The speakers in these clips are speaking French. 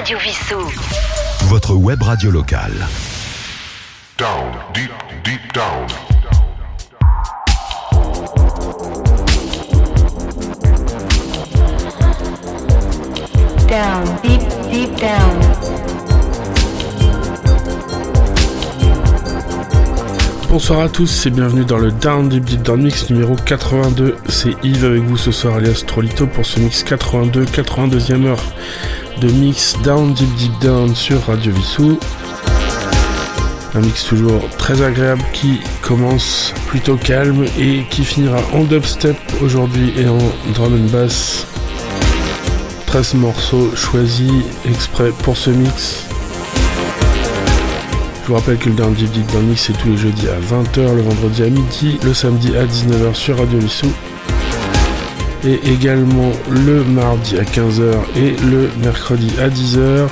Radio Vissou. Votre web radio locale. Down, deep, deep down. Down, deep, deep down. Bonsoir à tous et bienvenue dans le Down Deep Deep Down Mix numéro 82. C'est Yves avec vous ce soir alias Trolito pour ce mix 82, 82e heure de mix Down Deep Deep Down sur Radio Vissou. Un mix toujours très agréable qui commence plutôt calme et qui finira en dubstep aujourd'hui et en drum and bass. 13 morceaux choisis exprès pour ce mix. Je vous rappelle que le Down Deep Deep Down Mix c'est tous les jeudis à 20h, le vendredi à midi, le samedi à 19h sur Radio Vissou. Et également le mardi à 15h et le mercredi à 10h.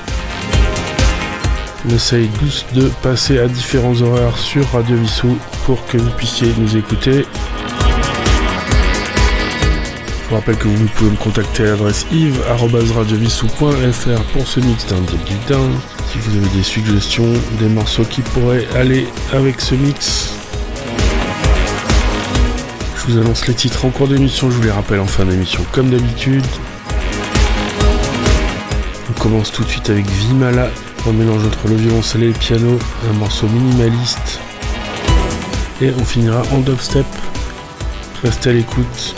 On essaye tous de passer à différents horaires sur Radio Vissou pour que vous puissiez nous écouter. Je vous rappelle que vous pouvez me contacter à l'adresse yves.radiovissou.fr pour ce mix d'un. Si vous avez des suggestions, des morceaux qui pourraient aller avec ce mix. Je vous annonce les titres en cours d'émission, je vous les rappelle en fin d'émission comme d'habitude. On commence tout de suite avec Vimala, un mélange entre le violoncelle et le piano, un morceau minimaliste. Et on finira en dubstep. Restez à l'écoute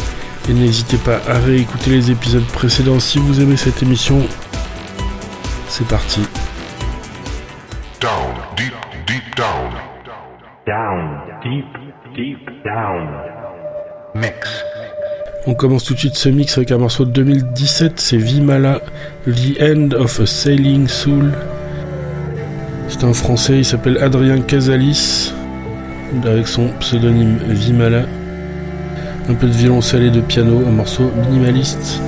et n'hésitez pas à réécouter les épisodes précédents si vous aimez cette émission. C'est parti. Down, deep, deep down. Down, down. On commence tout de suite ce mix avec un morceau de 2017, c'est Vimala, The End of a Sailing Soul. C'est un français, il s'appelle Adrien Casalis, avec son pseudonyme Vimala. Un peu de violoncelle et de piano, un morceau minimaliste.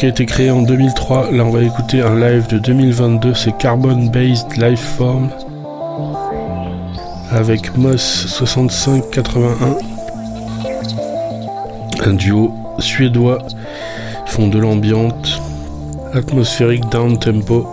Qui a été créé en 2003, là on va écouter un live de 2022, c'est Carbon Based Lifeform avec Moss 6581, un duo suédois, ils font de l'ambiante, atmosphérique down tempo.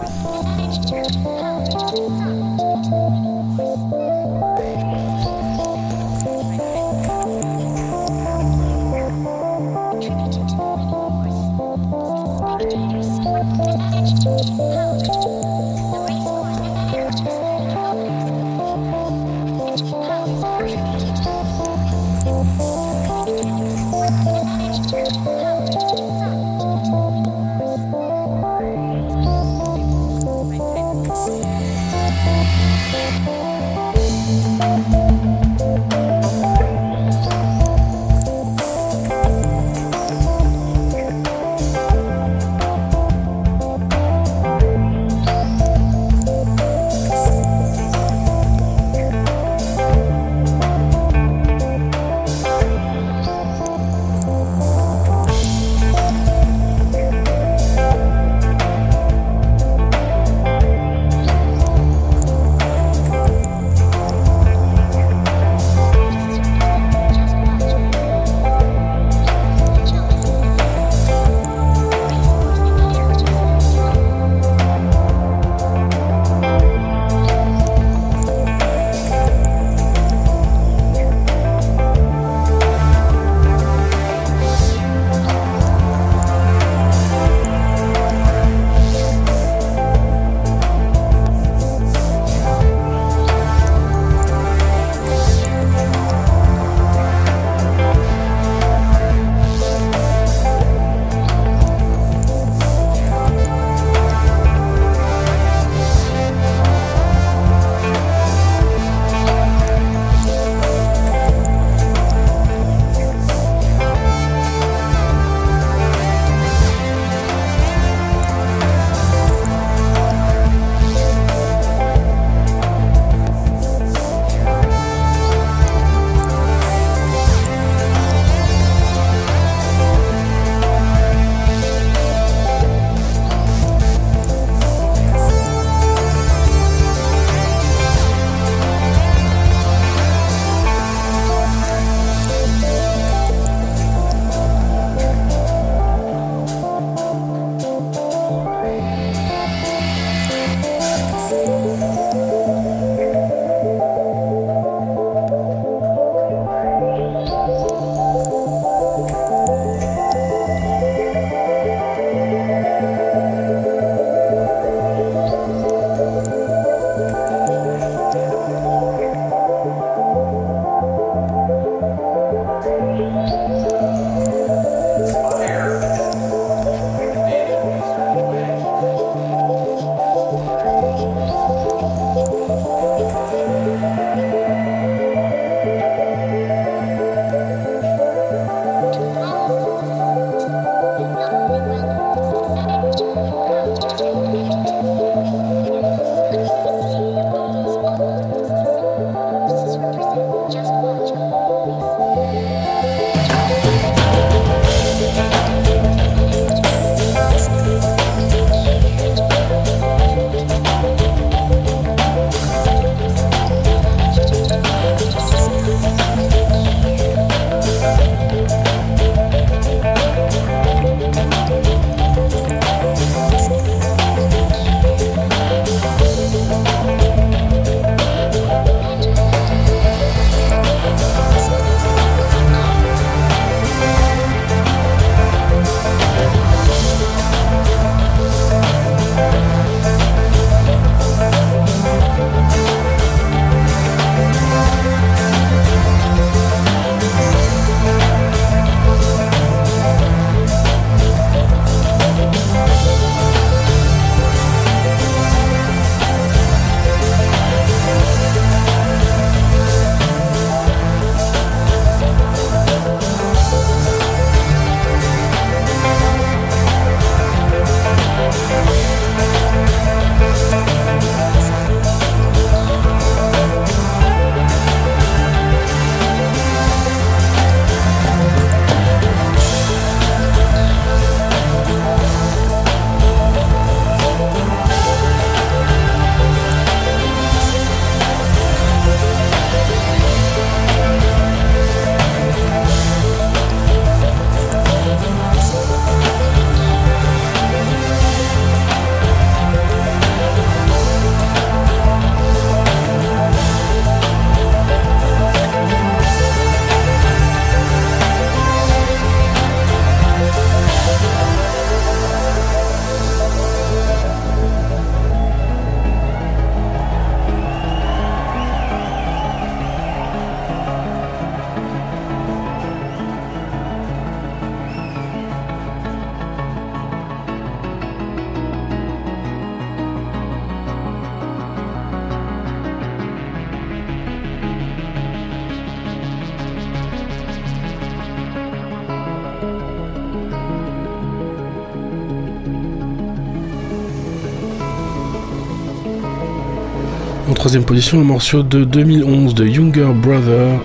Troisième position, un morceau de 2011 de Younger Brother.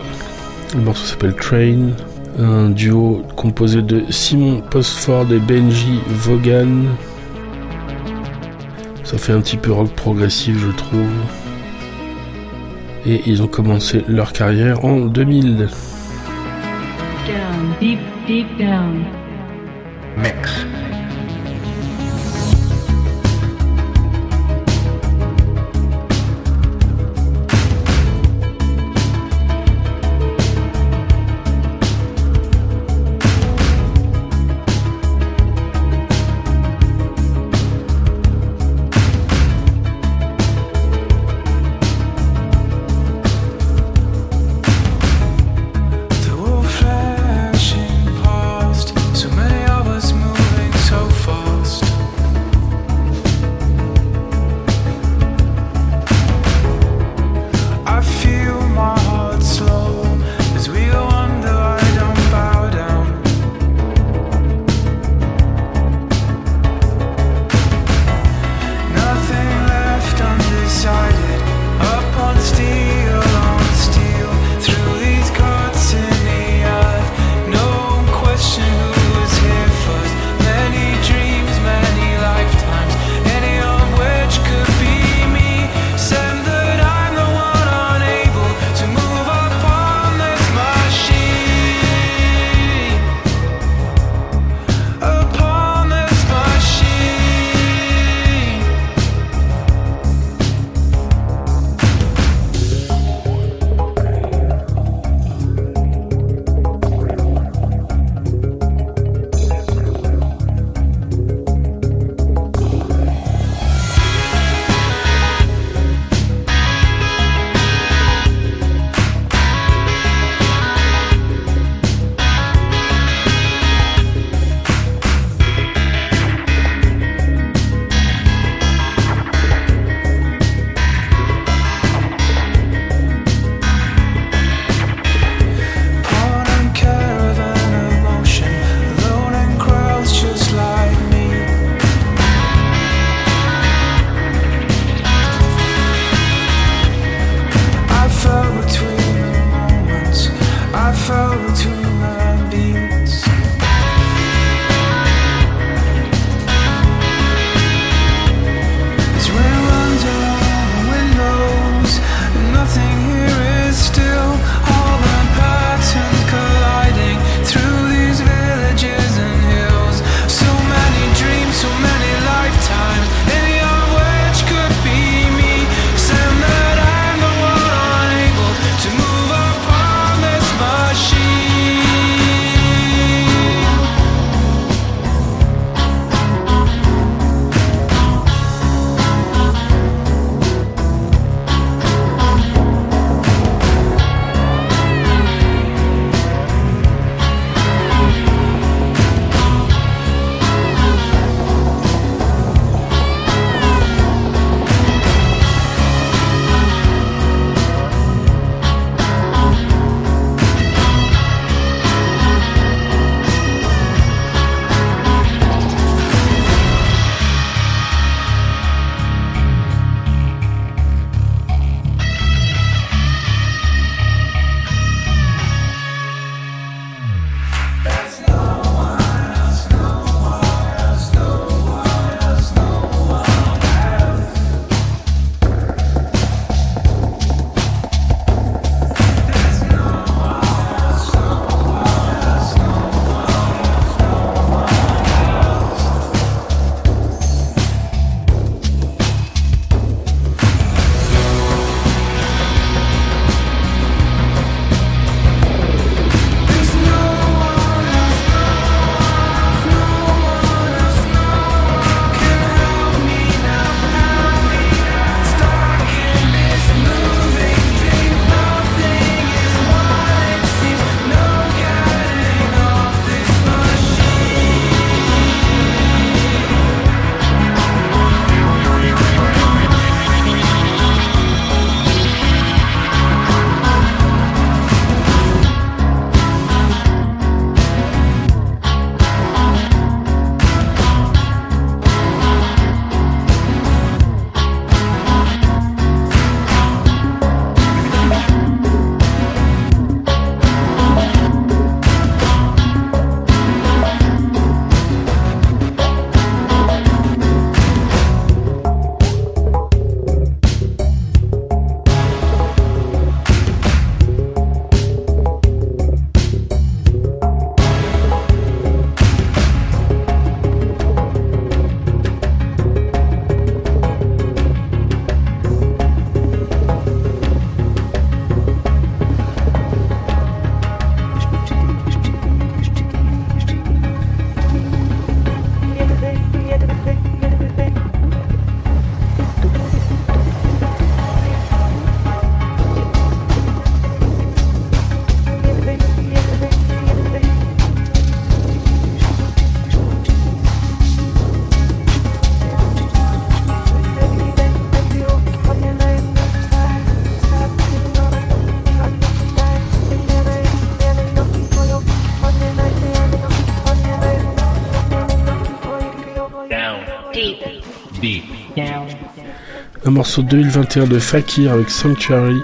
Le morceau s'appelle Train. Un duo composé de Simon Postford et Benji Vaughan. Ça fait un petit peu rock progressif, je trouve. Et ils ont commencé leur carrière en 2000. Down, deep, deep down. Mix. Morceau 2021 de Fakir avec Sanctuary.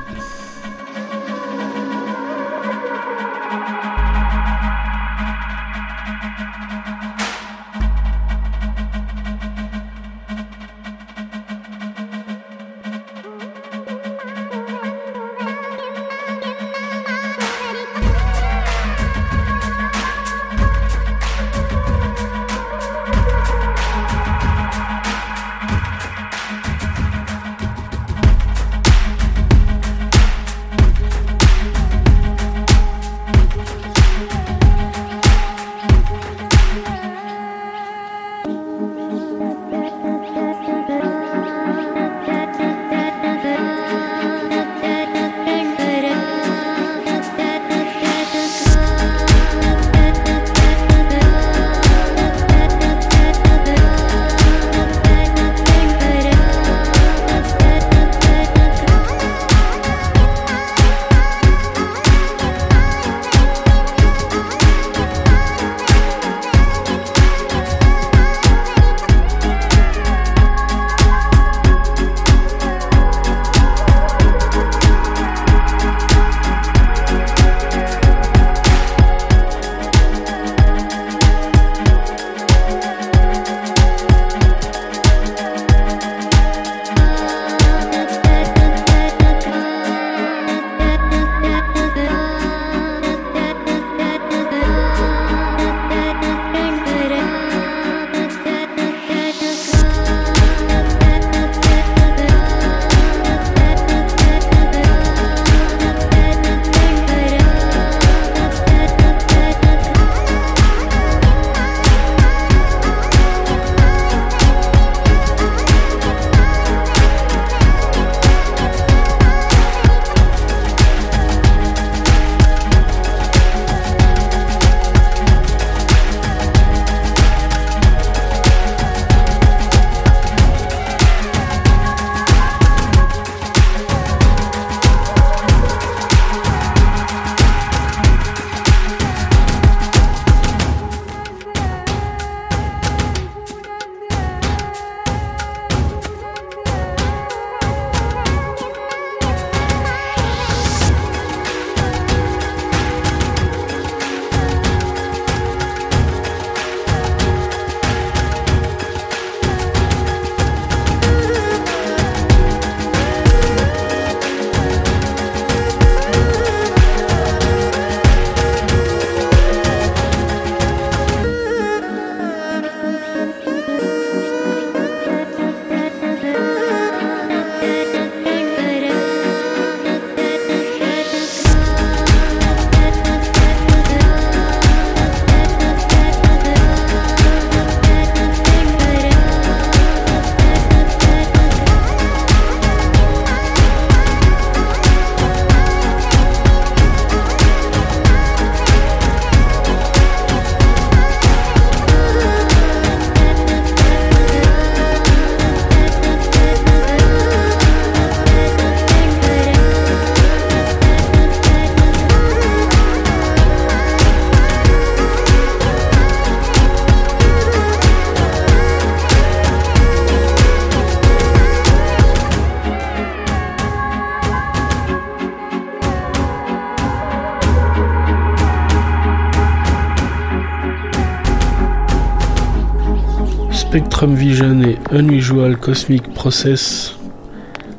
Spectrum Vision et Unusual Cosmic Process.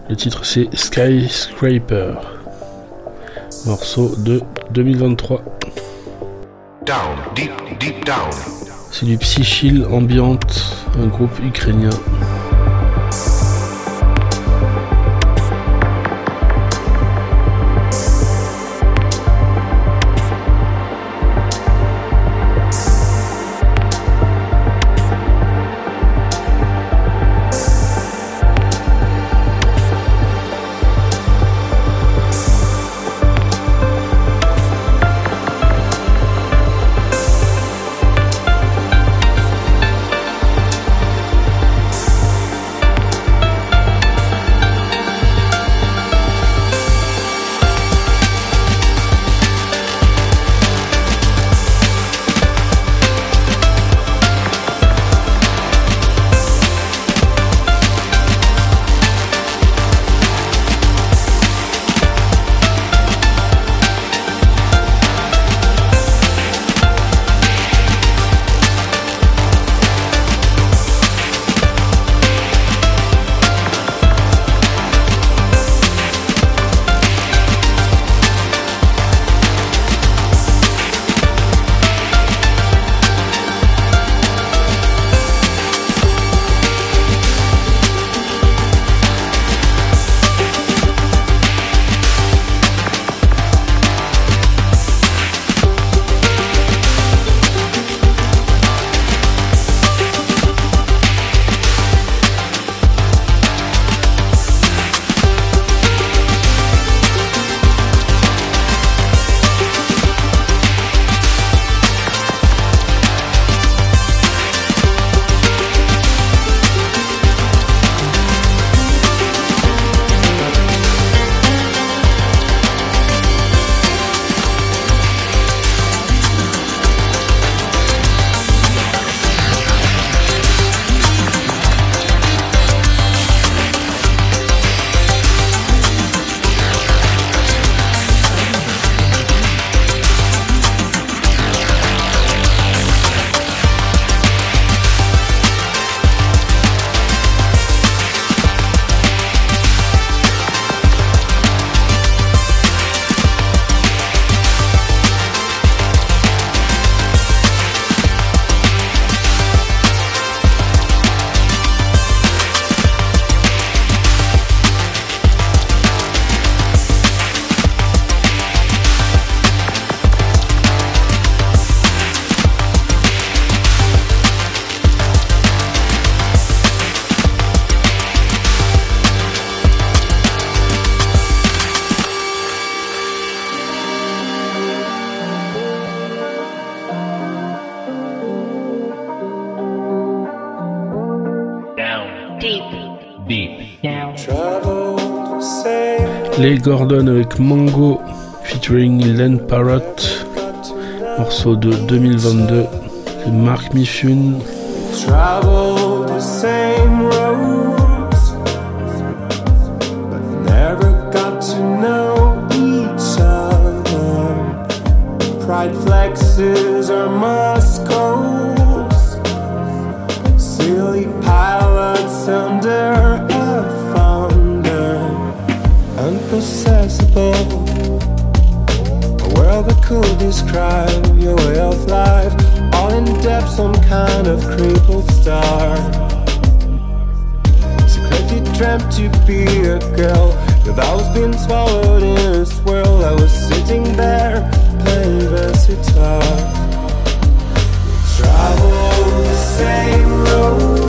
Le titre c'est Skyscraper. Morceau de 2023. Down, deep, deep down. C'est du Psychill Ambiante, un groupe ukrainien. Les Gordon avec Mango featuring Len Parrott, morceau de 2022 de Mark Mifune. Pride flexes. possible. A world that could describe your way of life. All in depth, some kind of crippled star. Secretly dreamt to be a girl. your vows was being swallowed in a swirl. I was sitting there playing bass versatile. Travel the same road.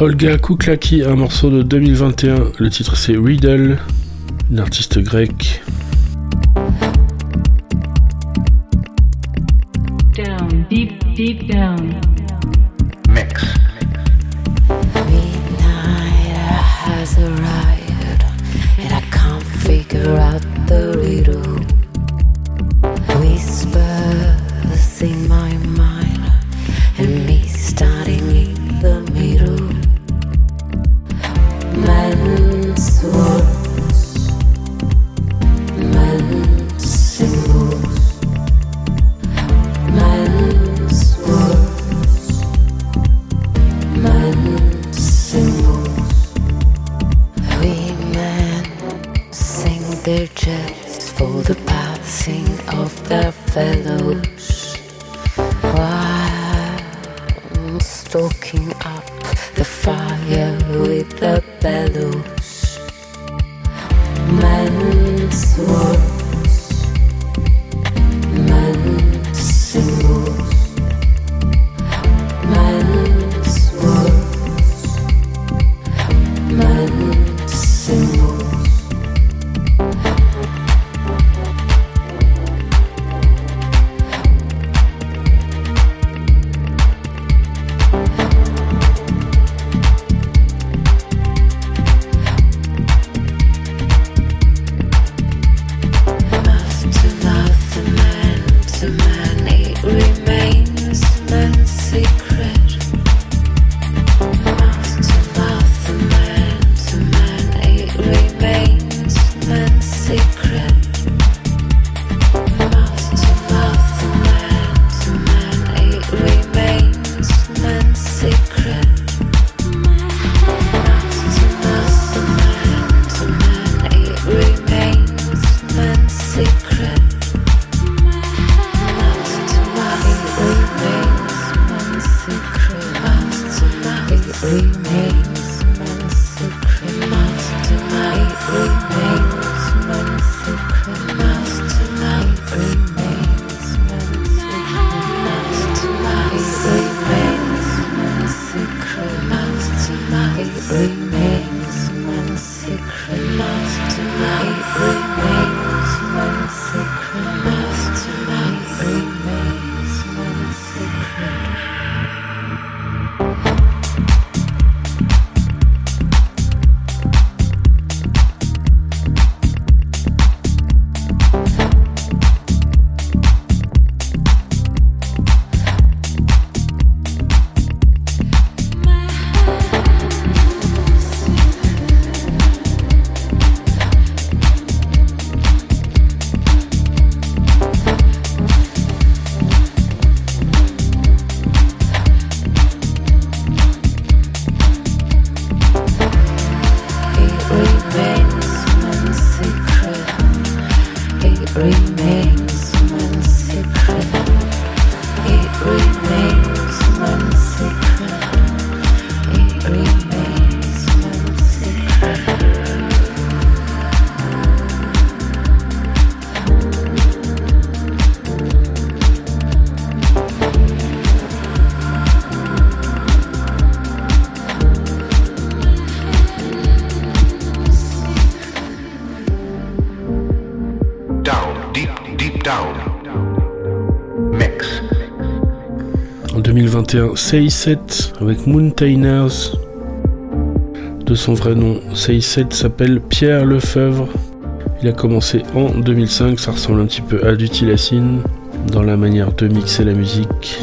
Olga Kouklaki, un morceau de 2021. Le titre c'est Riddle, une artiste grecque. 2021, CI7 avec Mountainers. De son vrai nom, CI7 s'appelle Pierre Lefebvre. Il a commencé en 2005, ça ressemble un petit peu à du Tilacine dans la manière de mixer la musique.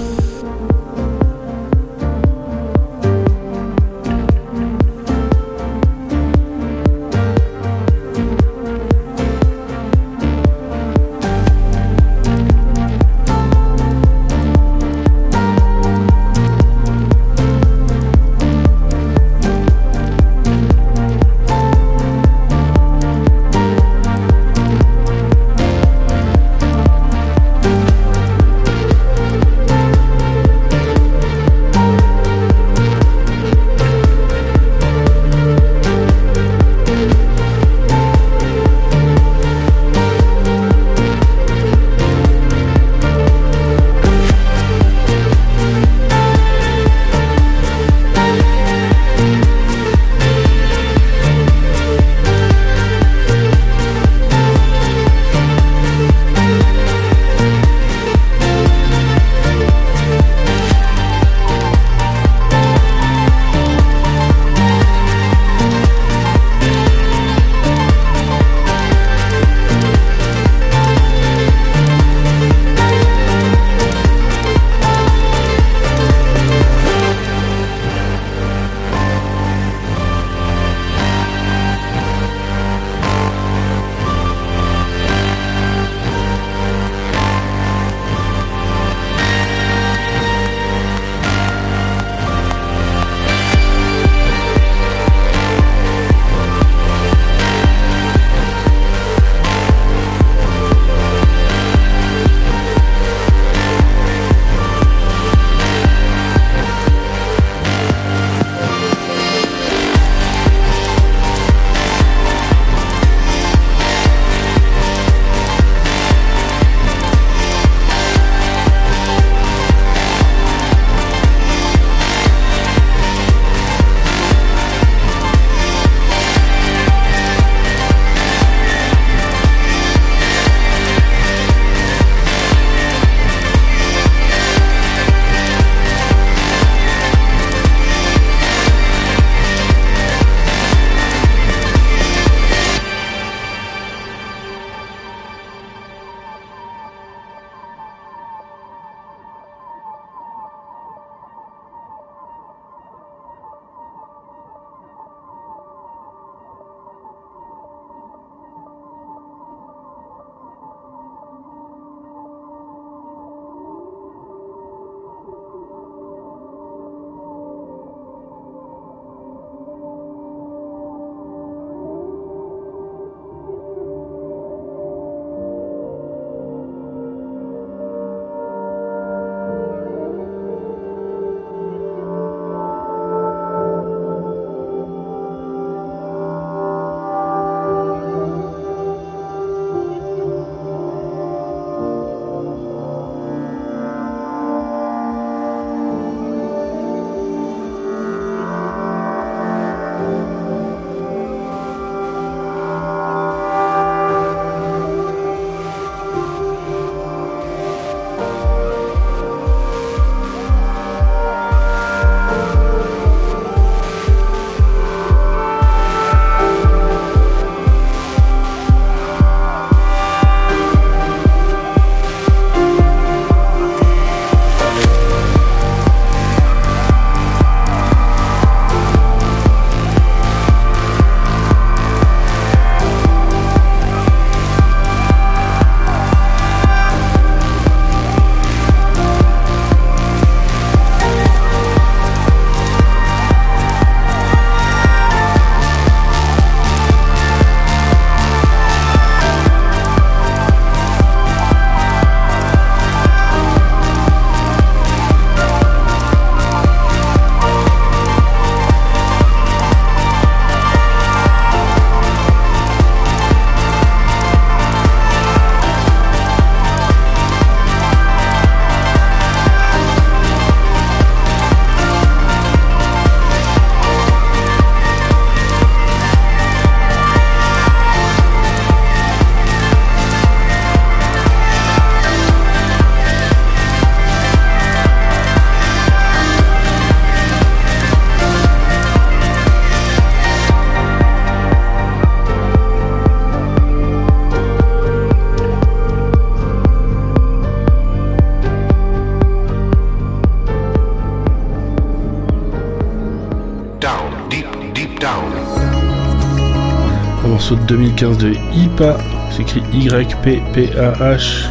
De 2015 de IPA, c'est écrit Y-P-P-A-H,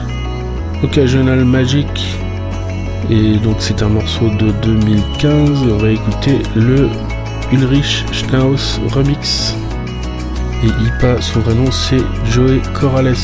Occasional Magic. Et donc c'est un morceau de 2015 et on va écouter le Ulrich Schnaus Remix. Et IPA, son vrai nom c'est Joey Corrales.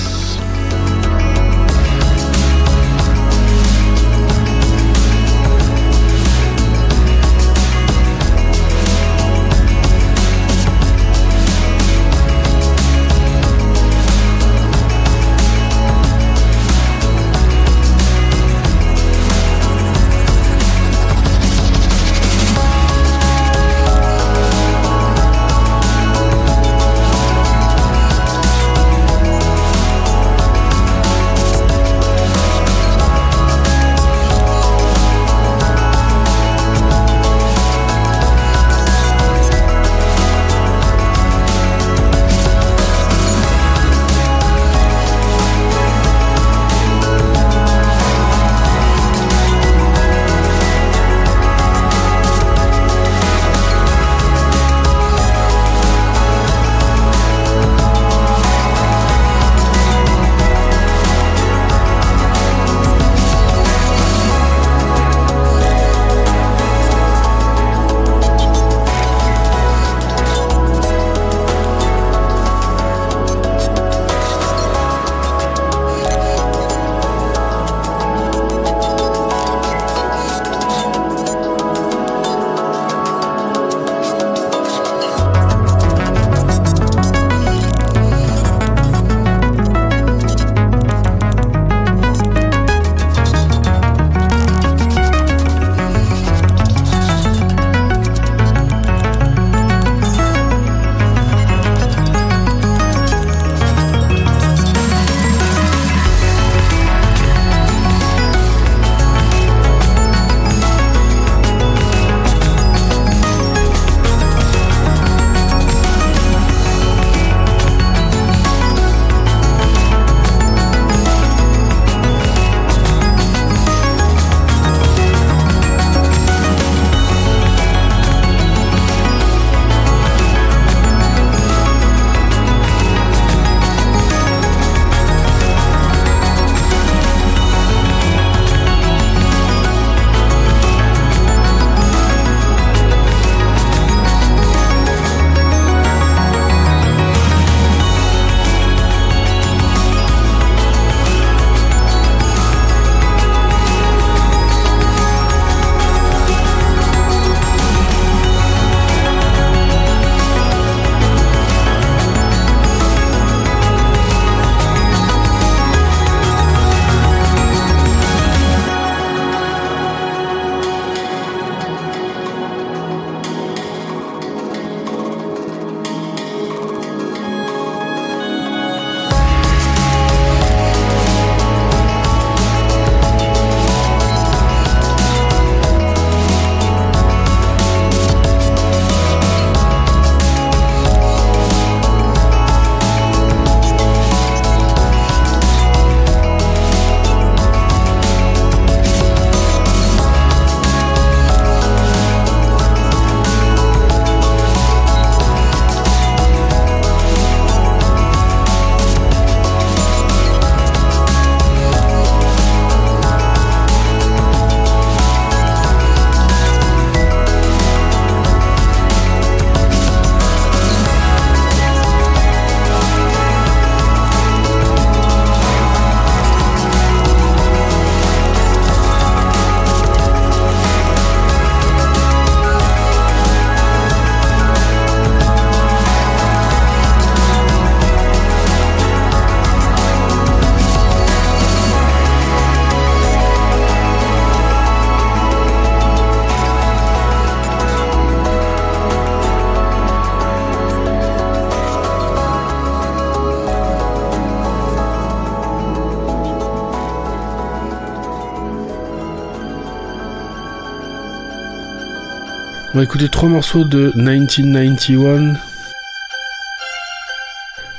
On va écouter trois morceaux de 1991.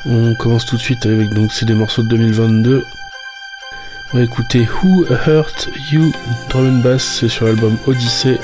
On commence tout de suite avec donc c'est des morceaux de 2022. On va écouter Who Hurt You Drum and Bass, c'est sur l'album Odyssey.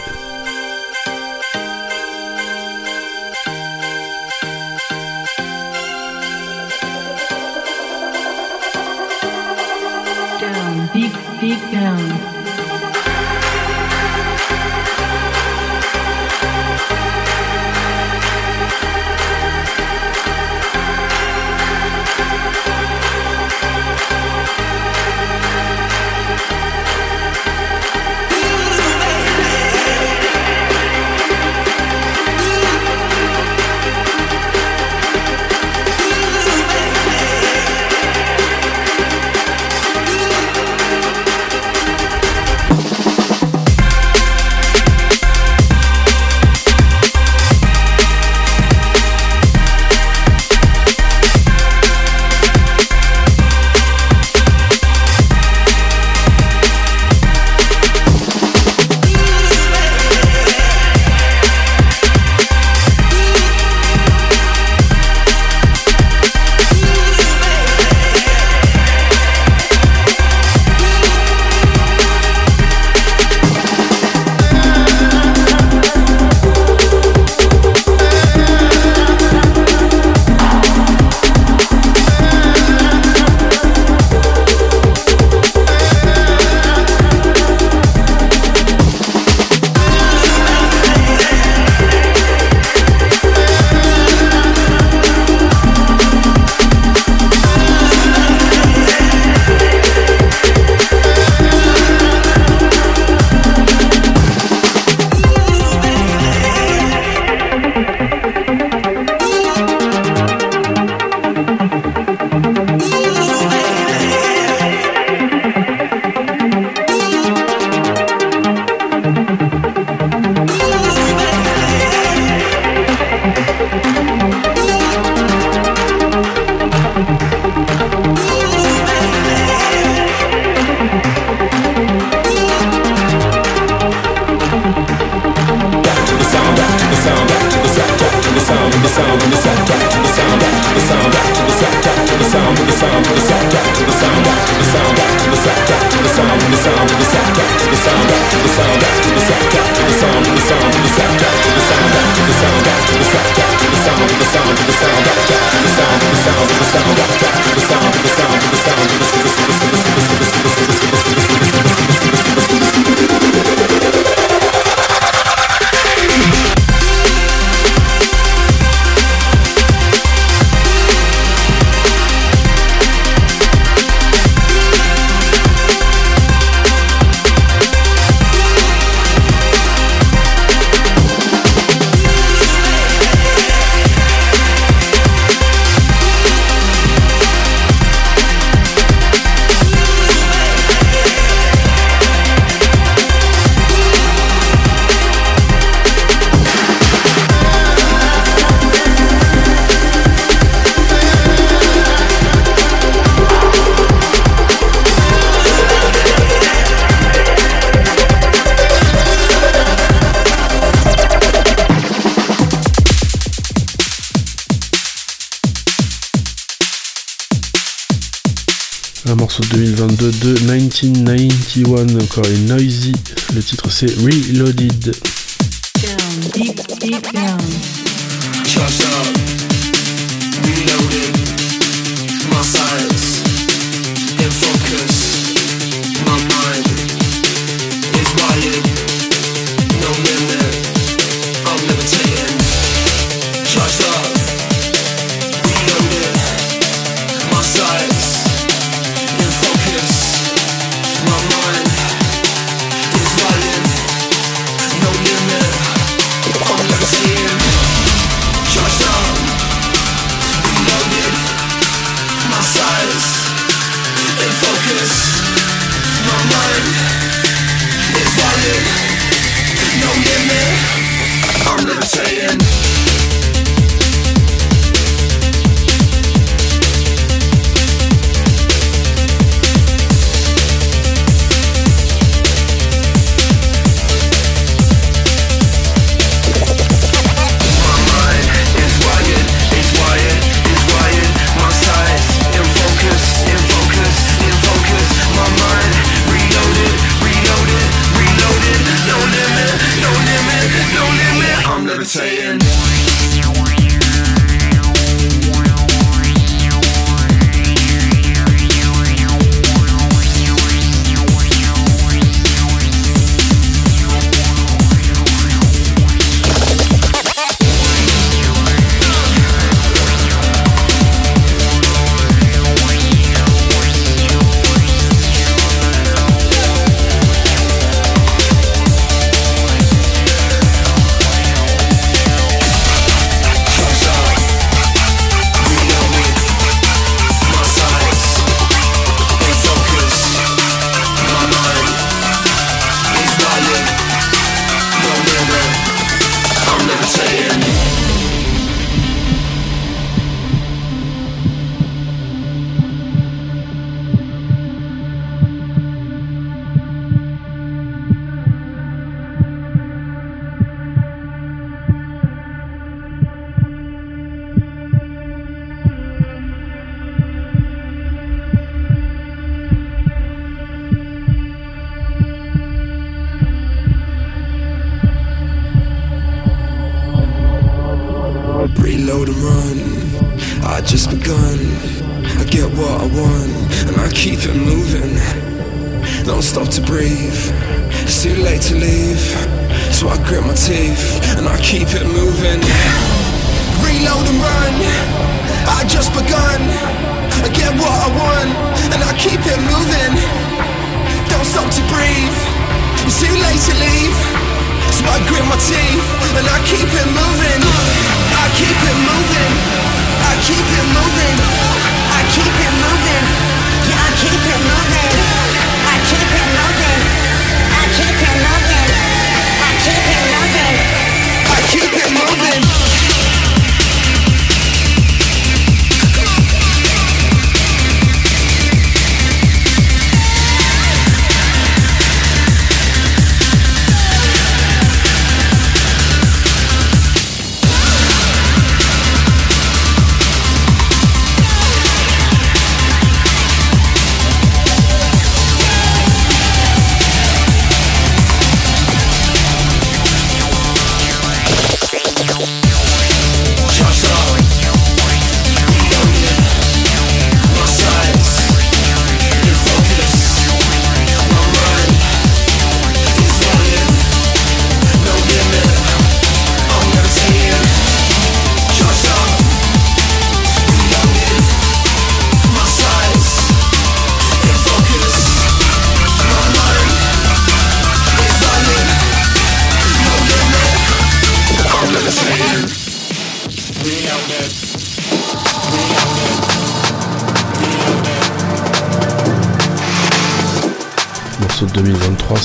Encore Noisy. Le titre c'est Reloaded.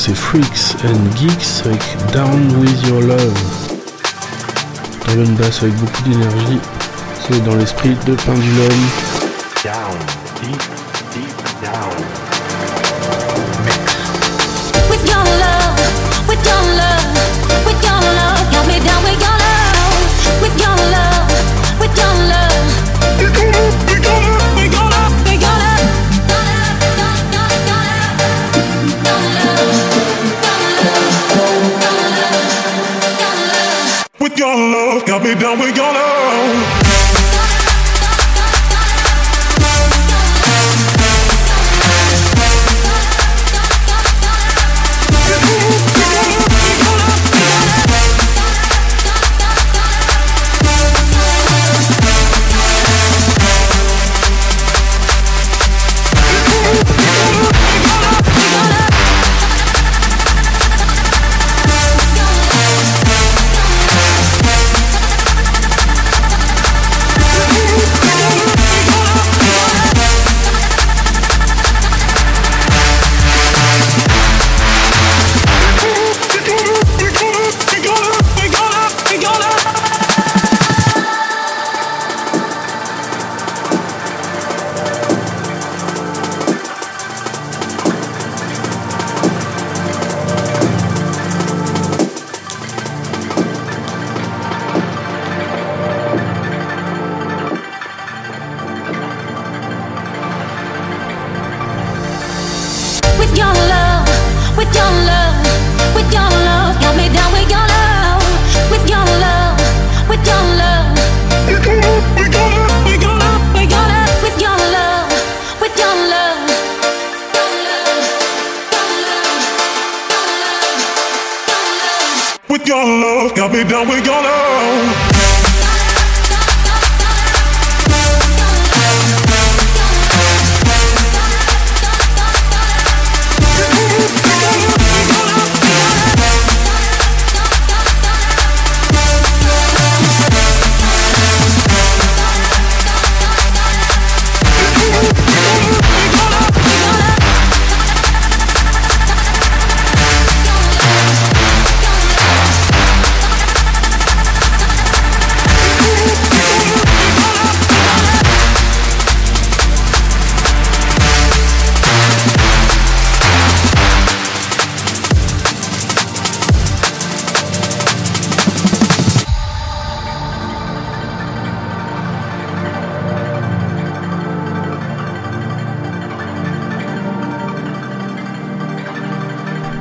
c'est Freaks and Geeks avec Down With Your Love. Dans une basse avec beaucoup d'énergie, c'est dans l'esprit de Pendulum. Down.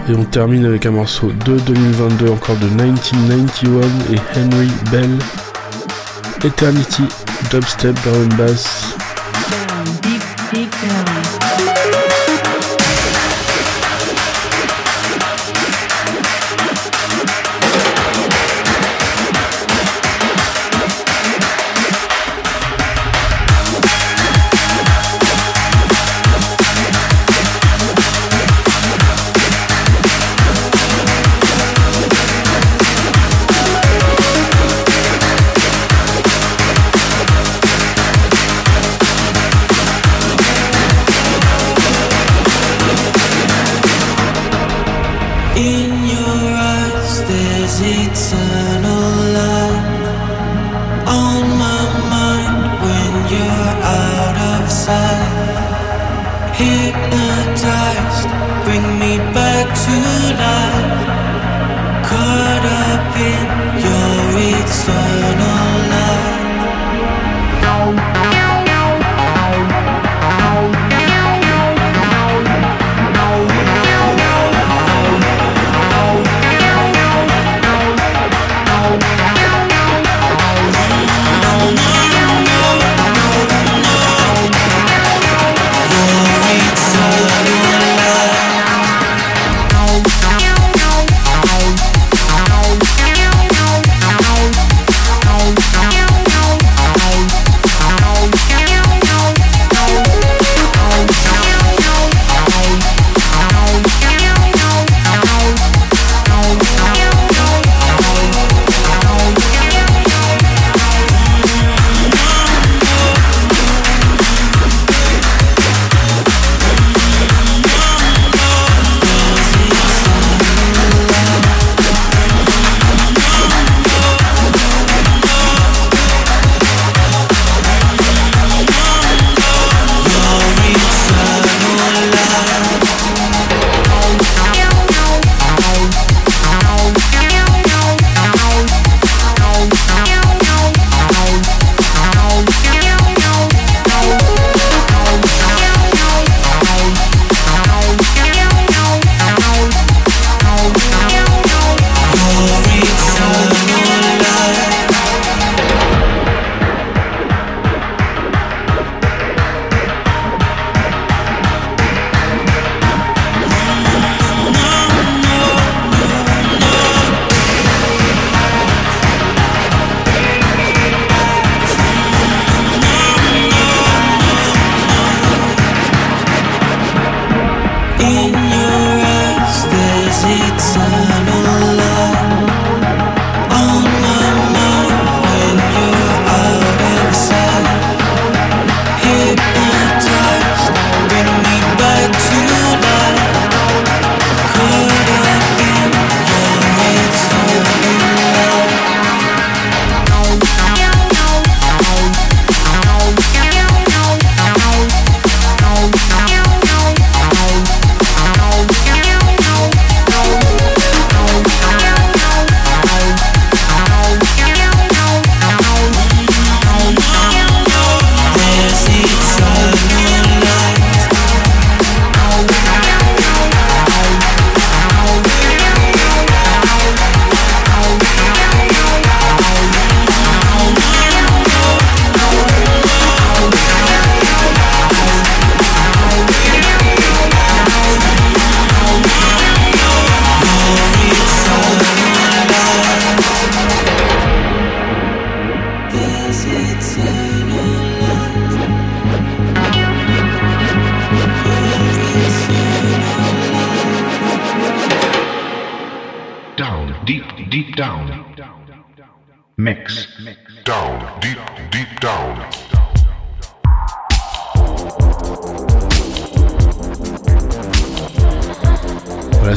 Et on termine avec un morceau de 2022 encore de 1991 et Henry Bell. Eternity, dubstep, down bass,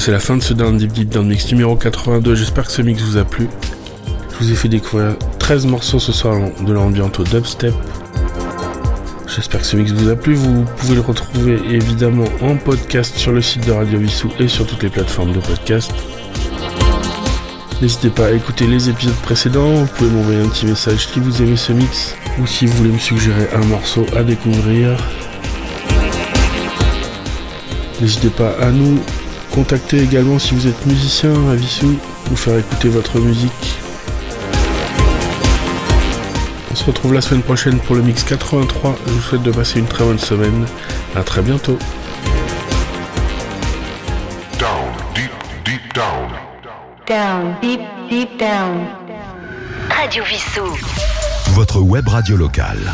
c'est la fin de ce Down Deep Deep Mix numéro 82. J'espère que ce mix vous a plu. Je vous ai fait découvrir 13 morceaux ce soir de l'ambiance au dubstep. J'espère que ce mix vous a plu. Vous pouvez le retrouver évidemment en podcast sur le site de Radio Vissou et sur toutes les plateformes de podcast. N'hésitez pas à écouter les épisodes précédents. Vous pouvez m'envoyer un petit message si vous aimez ce mix ou si vous voulez me suggérer un morceau à découvrir. N'hésitez pas à nous contacter également si vous êtes musicien à Vissou, nous faire écouter votre musique. On se retrouve la semaine prochaine pour le mix 83. Je vous souhaite de passer une très bonne semaine. À très bientôt. Down, deep, deep down. Down, deep, deep down. Radio Vissou. Votre web radio locale.